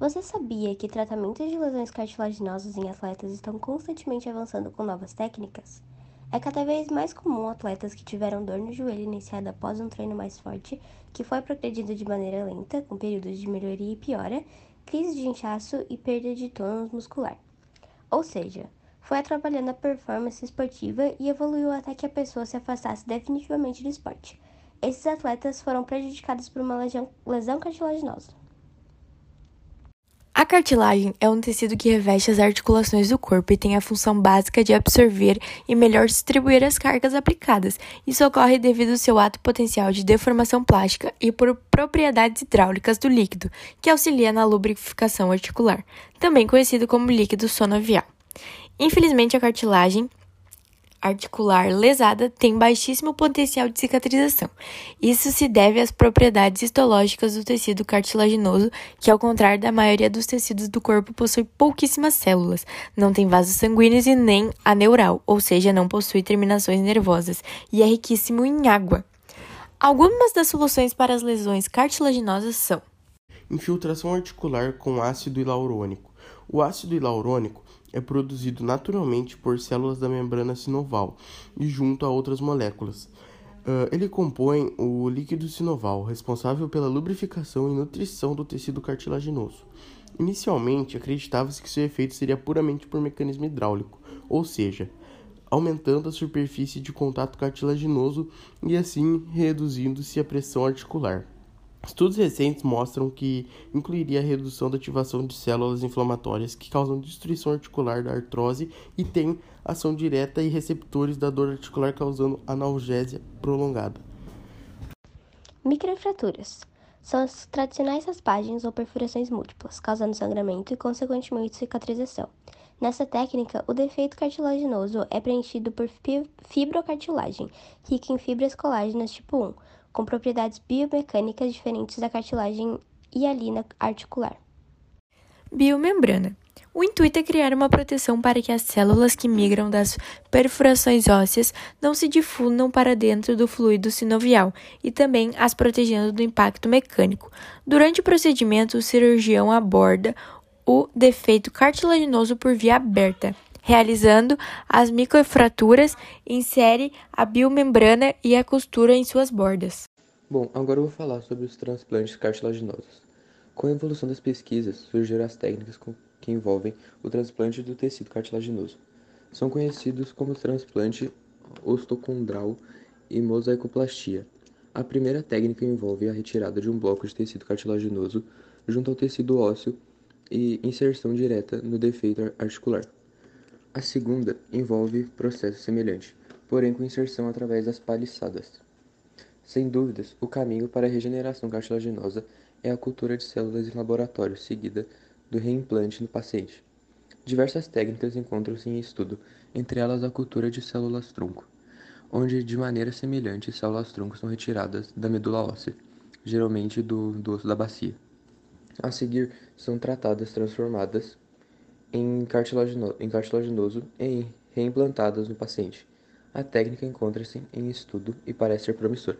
Você sabia que tratamentos de lesões cartilaginosas em atletas estão constantemente avançando com novas técnicas? É cada vez mais comum atletas que tiveram dor no joelho iniciada após um treino mais forte, que foi progredido de maneira lenta, com períodos de melhoria e piora, crise de inchaço e perda de tônus muscular. Ou seja, foi atrapalhando a performance esportiva e evoluiu até que a pessoa se afastasse definitivamente do esporte. Esses atletas foram prejudicados por uma lesão, lesão cartilaginosa. A cartilagem é um tecido que reveste as articulações do corpo e tem a função básica de absorver e melhor distribuir as cargas aplicadas. Isso ocorre devido ao seu ato potencial de deformação plástica e por propriedades hidráulicas do líquido, que auxilia na lubrificação articular, também conhecido como líquido sonovial. Infelizmente, a cartilagem articular lesada tem baixíssimo potencial de cicatrização. Isso se deve às propriedades histológicas do tecido cartilaginoso, que, ao contrário da maioria dos tecidos do corpo, possui pouquíssimas células, não tem vasos sanguíneos e nem aneural, ou seja, não possui terminações nervosas, e é riquíssimo em água. Algumas das soluções para as lesões cartilaginosas são: infiltração articular com ácido hialurônico. O ácido hialurônico é produzido naturalmente por células da membrana sinoval e junto a outras moléculas. Uh, ele compõe o líquido sinoval, responsável pela lubrificação e nutrição do tecido cartilaginoso. Inicialmente, acreditava-se que seu efeito seria puramente por mecanismo hidráulico, ou seja, aumentando a superfície de contato cartilaginoso e assim reduzindo-se a pressão articular. Estudos recentes mostram que incluiria a redução da ativação de células inflamatórias que causam destruição articular da artrose e tem ação direta em receptores da dor articular causando analgésia prolongada. Microfraturas são as tradicionais raspagens ou perfurações múltiplas, causando sangramento e, consequentemente, cicatrização. Nessa técnica, o defeito cartilaginoso é preenchido por fibrocartilagem, rica em fibras colágenas tipo 1, com propriedades biomecânicas diferentes da cartilagem hialina articular. Biomembrana. O intuito é criar uma proteção para que as células que migram das perfurações ósseas não se difundam para dentro do fluido sinovial e também as protegendo do impacto mecânico. Durante o procedimento, o cirurgião aborda o defeito cartilaginoso por via aberta, realizando as microfraturas, insere a biomembrana e a costura em suas bordas. Bom, agora eu vou falar sobre os transplantes cartilaginosos. Com a evolução das pesquisas, surgiram as técnicas que envolvem o transplante do tecido cartilaginoso. São conhecidos como transplante ostocondral e mosaicoplastia. A primeira técnica envolve a retirada de um bloco de tecido cartilaginoso junto ao tecido ósseo e inserção direta no defeito articular. A segunda envolve processo semelhante, porém com inserção através das paliçadas. Sem dúvidas, o caminho para a regeneração cartilaginosa é a cultura de células em laboratório, seguida do reimplante no paciente. Diversas técnicas encontram-se em estudo, entre elas a cultura de células-tronco, onde de maneira semelhante células-tronco são retiradas da medula óssea, geralmente do, do osso da bacia. A seguir, são tratadas transformadas em, cartilagino, em cartilaginoso e reimplantadas no paciente. A técnica encontra-se em estudo e parece ser promissora.